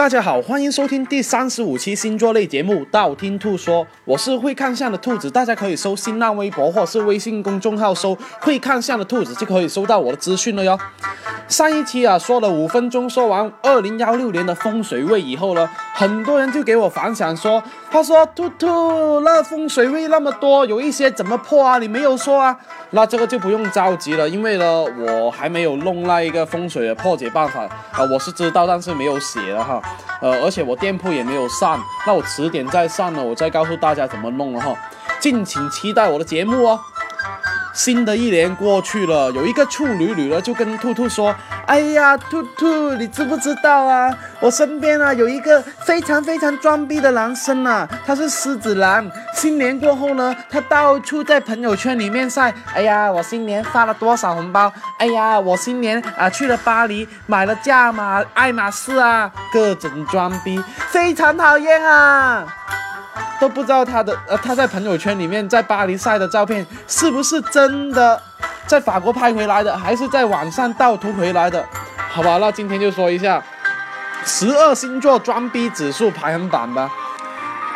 大家好，欢迎收听第三十五期星座类节目《道听途说》，我是会看相的兔子，大家可以搜新浪微博或是微信公众号搜“会看相的兔子”就可以收到我的资讯了哟。上一期啊说了五分钟，说完二零幺六年的风水位以后呢，很多人就给我反响说，他说兔兔那风水位那么多，有一些怎么破啊？你没有说啊？那这个就不用着急了，因为呢我还没有弄那一个风水的破解办法啊，我是知道，但是没有写了哈。呃，而且我店铺也没有上，那我迟点再上呢，我再告诉大家怎么弄了哈，敬请期待我的节目哦。新的一年过去了，有一个处女女呢就跟兔兔说：“哎呀，兔兔，你知不知道啊？我身边啊有一个非常非常装逼的男生啊，他是狮子男。新年过后呢，他到处在朋友圈里面晒：哎呀，我新年发了多少红包？哎呀，我新年啊去了巴黎，买了价码爱马仕啊，各种装逼，非常讨厌啊！”都不知道他的呃，他在朋友圈里面在巴黎晒的照片是不是真的，在法国拍回来的，还是在网上盗图回来的？好吧，那今天就说一下十二星座装逼指数排行榜吧。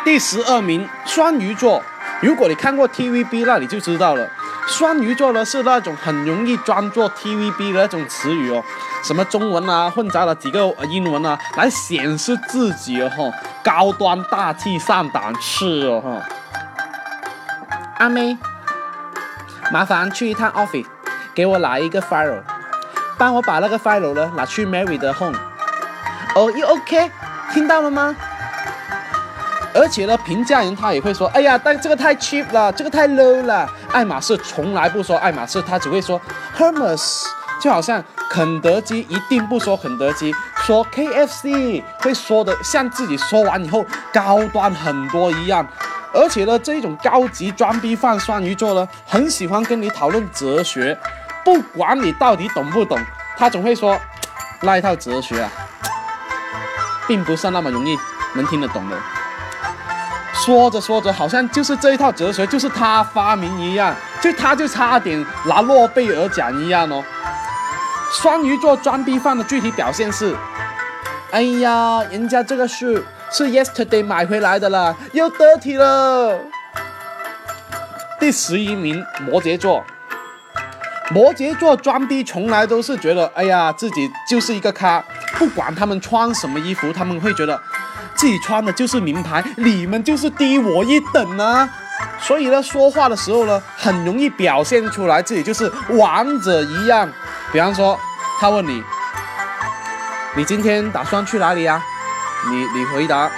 第十二名，双鱼座。如果你看过 TVB，那你就知道了。双鱼座呢是那种很容易装作 TVB 的那种词语哦，什么中文啊混杂了几个英文啊，来显示自己哦哈高端大气上档次哦哈。阿妹，麻烦去一趟 office，给我拿一个 file，帮我把那个 file 呢拿去 Mary 的 home。哦，you OK？听到了吗？而且呢，评价人他也会说，哎呀，但这个太 cheap 了，这个太 low 了。爱马仕从来不说爱马仕，他只会说 Hermes，就好像肯德基一定不说肯德基，说 KFC 会说的像自己说完以后高端很多一样。而且呢，这一种高级装逼犯双鱼座呢，很喜欢跟你讨论哲学，不管你到底懂不懂，他总会说那一套哲学啊，并不是那么容易能听得懂的。说着说着，好像就是这一套哲学就是他发明一样，就他就差点拿诺贝尔奖一样哦。双鱼座装逼犯的具体表现是：哎呀，人家这个是是 yesterday 买回来的了，又得体了。第十一名，摩羯座。摩羯座装逼从来都是觉得，哎呀，自己就是一个咖，不管他们穿什么衣服，他们会觉得。自己穿的就是名牌，你们就是低我一等啊！所以呢，说话的时候呢，很容易表现出来自己就是王者一样。比方说，他问你：“你今天打算去哪里呀？”你你回答：“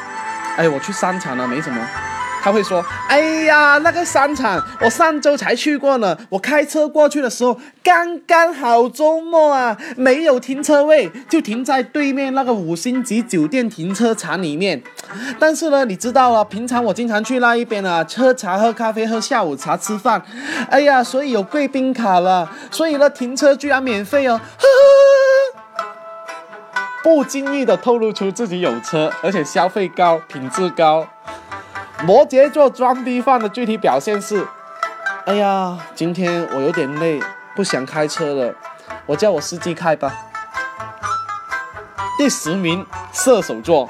哎，我去商场了，没什么。”他会说：“哎呀，那个商场我上周才去过呢。我开车过去的时候，刚刚好周末啊，没有停车位，就停在对面那个五星级酒店停车场里面。但是呢，你知道啊，平常我经常去那一边啊，喝茶、喝咖啡、喝下午茶、吃饭。哎呀，所以有贵宾卡了，所以呢，停车居然免费哦。不经意的透露出自己有车，而且消费高，品质高。”摩羯座装逼犯的具体表现是：哎呀，今天我有点累，不想开车了，我叫我司机开吧。第十名，射手座。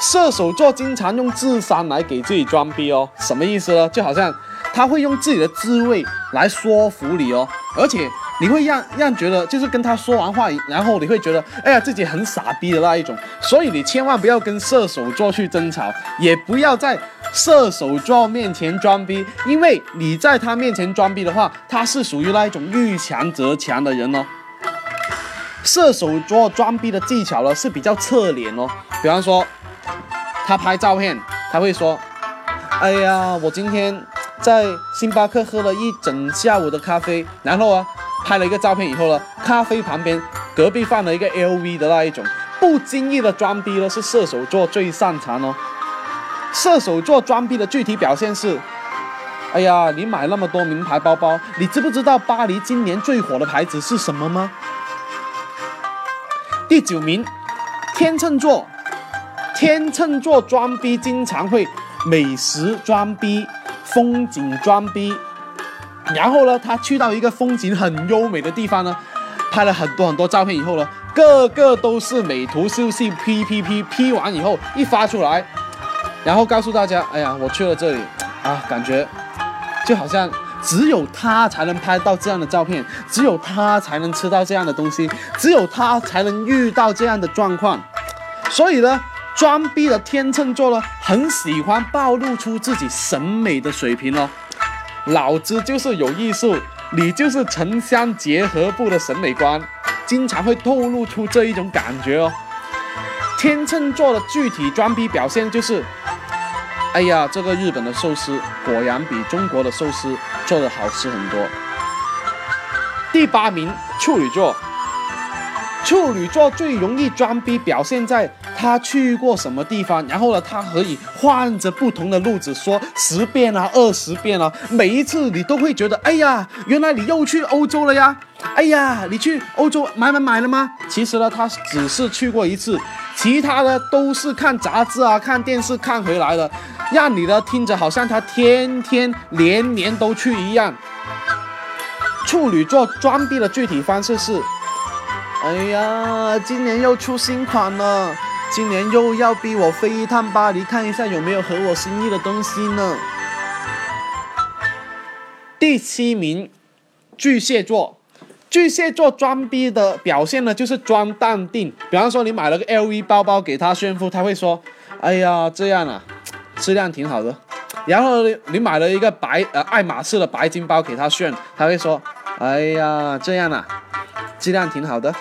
射手座经常用智商来给自己装逼哦，什么意思呢？就好像他会用自己的智慧来说服你哦，而且。你会让让觉得就是跟他说完话，然后你会觉得哎呀自己很傻逼的那一种，所以你千万不要跟射手座去争吵，也不要在射手座面前装逼，因为你在他面前装逼的话，他是属于那一种遇强则强的人哦。射手座装逼的技巧呢是比较侧脸哦，比方说他拍照片，他会说，哎呀我今天在星巴克喝了一整下午的咖啡，然后啊。拍了一个照片以后呢，咖啡旁边隔壁放了一个 LV 的那一种，不经意的装逼呢是射手座最擅长哦。射手座装逼的具体表现是：哎呀，你买那么多名牌包包，你知不知道巴黎今年最火的牌子是什么吗？第九名，天秤座。天秤座装逼经常会美食装逼、风景装逼。然后呢，他去到一个风景很优美的地方呢，拍了很多很多照片以后呢，个个都是美图秀秀 P P P P 完以后一发出来，然后告诉大家，哎呀，我去了这里啊，感觉就好像只有他才能拍到这样的照片，只有他才能吃到这样的东西，只有他才能遇到这样的状况，所以呢。装逼的天秤座呢，很喜欢暴露出自己审美的水平哦。老子就是有艺术，你就是城乡结合部的审美观，经常会透露出这一种感觉哦。天秤座的具体装逼表现就是，哎呀，这个日本的寿司果然比中国的寿司做的好吃很多。第八名，处女座。处女座最容易装逼，表现在他去过什么地方，然后呢，他可以换着不同的路子说十遍啊、二十遍啊，每一次你都会觉得，哎呀，原来你又去欧洲了呀！哎呀，你去欧洲买买买了吗？其实呢，他只是去过一次，其他的都是看杂志啊、看电视看回来的，让你呢听着好像他天天年年都去一样。处女座装逼的具体方式是。哎呀，今年又出新款了，今年又要逼我飞一趟巴黎，看一下有没有合我心意的东西呢。第七名，巨蟹座，巨蟹座装逼的表现呢，就是装淡定。比方说，你买了个 LV 包包给他炫富，他会说：“哎呀，这样啊，质量挺好的。”然后你买了一个白呃爱马仕的白金包给他炫，他会说：“哎呀，这样啊。”质量挺好的，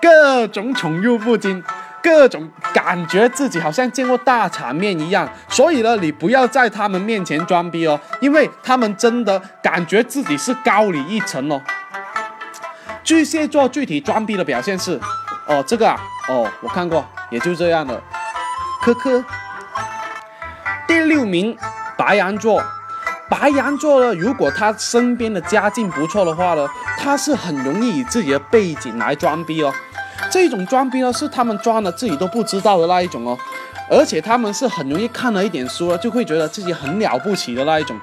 各种宠辱不惊，各种感觉自己好像见过大场面一样，所以呢，你不要在他们面前装逼哦，因为他们真的感觉自己是高你一层哦。巨蟹座具体装逼的表现是，哦，这个啊，哦，我看过，也就这样了，科科。第六名，白羊座。白羊座呢，如果他身边的家境不错的话呢，他是很容易以自己的背景来装逼哦。这种装逼呢，是他们装的自己都不知道的那一种哦。而且他们是很容易看了一点书了，就会觉得自己很了不起的那一种，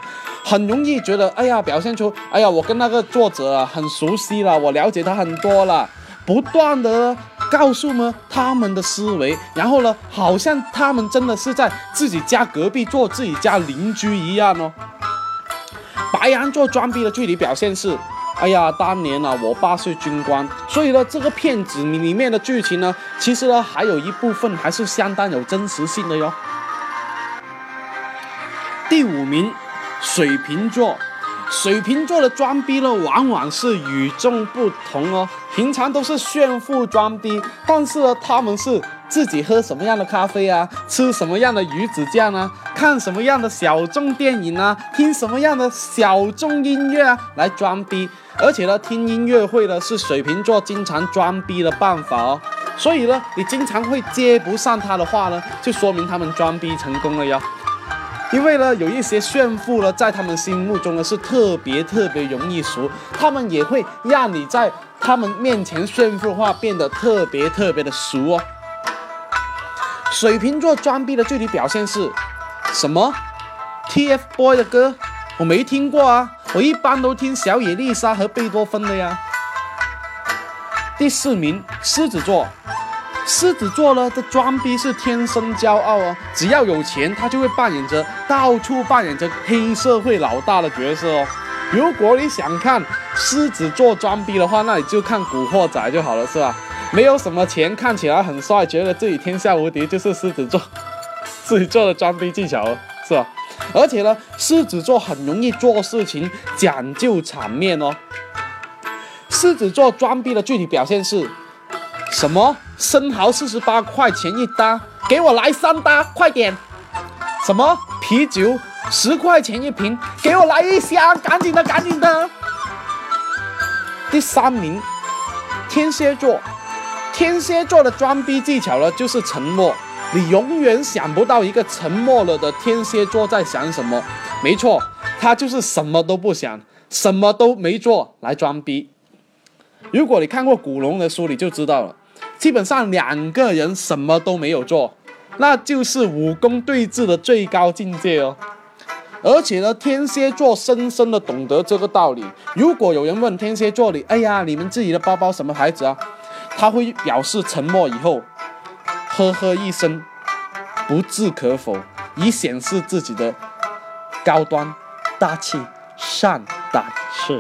很容易觉得哎呀，表现出哎呀，我跟那个作者啊很熟悉了，我了解他很多了，不断的告诉呢他们的思维，然后呢，好像他们真的是在自己家隔壁做自己家邻居一样哦。白羊座装逼的具体表现是，哎呀，当年啊，我爸是军官，所以呢，这个片子里面的剧情呢，其实呢，还有一部分还是相当有真实性的哟。第五名，水瓶座，水瓶座的装逼呢，往往是与众不同哦。平常都是炫富装逼，但是呢，他们是。自己喝什么样的咖啡啊？吃什么样的鱼子酱啊？看什么样的小众电影啊？听什么样的小众音乐啊？来装逼，而且呢，听音乐会呢是水瓶座经常装逼的办法哦。所以呢，你经常会接不上他的话呢，就说明他们装逼成功了哟。因为呢，有一些炫富呢，在他们心目中呢是特别特别容易熟，他们也会让你在他们面前炫富的话变得特别特别的熟哦。水瓶座装逼的具体表现是什么？TFBOYS 的歌我没听过啊，我一般都听小野丽莎和贝多芬的呀。第四名，狮子座。狮子座呢的装逼是天生骄傲哦，只要有钱，他就会扮演着到处扮演着黑社会老大的角色哦。如果你想看狮子座装逼的话，那你就看《古惑仔》就好了，是吧？没有什么钱，看起来很帅，觉得自己天下无敌，就是狮子座自己做的装逼技巧哦，是吧？而且呢，狮子座很容易做事情讲究场面哦。狮子座装逼的具体表现是什么？生蚝四十八块钱一打，给我来三打，快点！什么？啤酒十块钱一瓶，给我来一箱，赶紧的，赶紧的！第三名，天蝎座。天蝎座的装逼技巧呢，就是沉默。你永远想不到一个沉默了的天蝎座在想什么。没错，他就是什么都不想，什么都没做来装逼。如果你看过古龙的书，你就知道了。基本上两个人什么都没有做，那就是武功对峙的最高境界哦。而且呢，天蝎座深深的懂得这个道理。如果有人问天蝎座你，哎呀，你们自己的包包什么牌子啊？他会表示沉默以后，呵呵一声，不置可否，以显示自己的高端、大气、善胆是。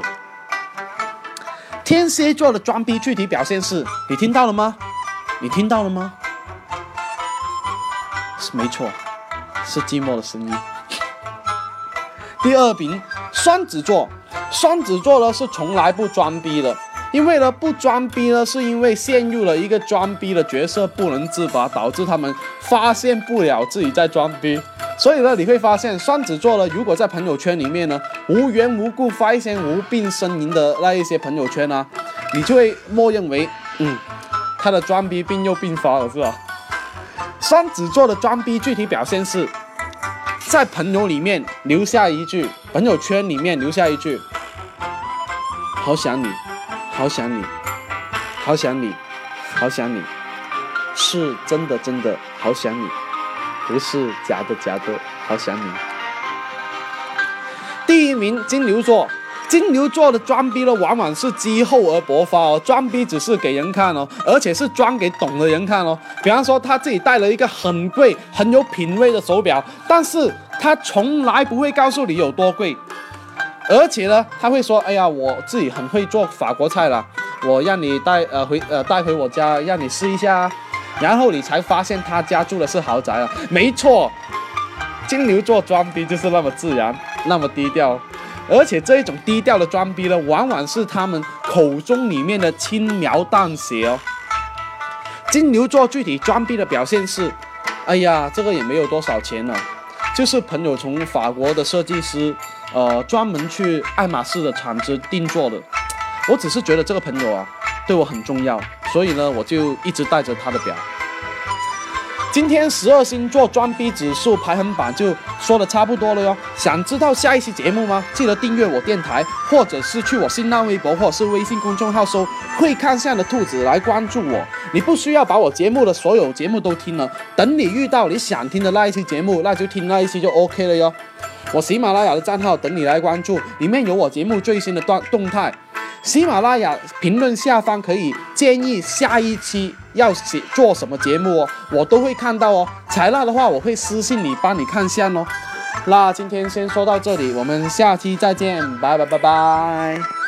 天蝎座的装逼具体表现是，你听到了吗？你听到了吗？是没错，是寂寞的声音。第二名，双子座，双子座呢是从来不装逼的，因为呢不装逼呢是因为陷入了一个装逼的角色不能自拔，导致他们发现不了自己在装逼。所以呢你会发现双子座呢如果在朋友圈里面呢无缘无故发一些无病呻吟的那一些朋友圈呢，你就会默认为嗯他的装逼病又病发了是吧？双子座的装逼具体表现是。在朋友里面留下一句，朋友圈里面留下一句，好想你，好想你，好想你，好想你，是真的真的好想你，不是假的假的好想你。第一名金牛座。金牛座的装逼呢，往往是积厚而薄发哦。装逼只是给人看哦，而且是装给懂的人看哦。比方说，他自己戴了一个很贵、很有品味的手表，但是他从来不会告诉你有多贵。而且呢，他会说：“哎呀，我自己很会做法国菜了，我让你带呃回呃带回我家，让你试一下。”然后你才发现他家住的是豪宅啊。没错，金牛座装逼就是那么自然，那么低调。而且这一种低调的装逼呢，往往是他们口中里面的轻描淡写哦。金牛座具体装逼的表现是，哎呀，这个也没有多少钱呢，就是朋友从法国的设计师，呃，专门去爱马仕的厂子定做的。我只是觉得这个朋友啊，对我很重要，所以呢，我就一直带着他的表。今天十二星座装逼指数排行榜就说的差不多了哟。想知道下一期节目吗？记得订阅我电台，或者是去我新浪微博或者是微信公众号搜“会看相的兔子”来关注我。你不需要把我节目的所有节目都听了，等你遇到你想听的那一期节目，那就听那一期就 OK 了哟。我喜马拉雅的账号等你来关注，里面有我节目最新的段动态。喜马拉雅评论下方可以建议下一期要写做什么节目哦，我都会看到哦。采纳的话，我会私信你帮你看下哦。那今天先说到这里，我们下期再见，拜拜拜拜。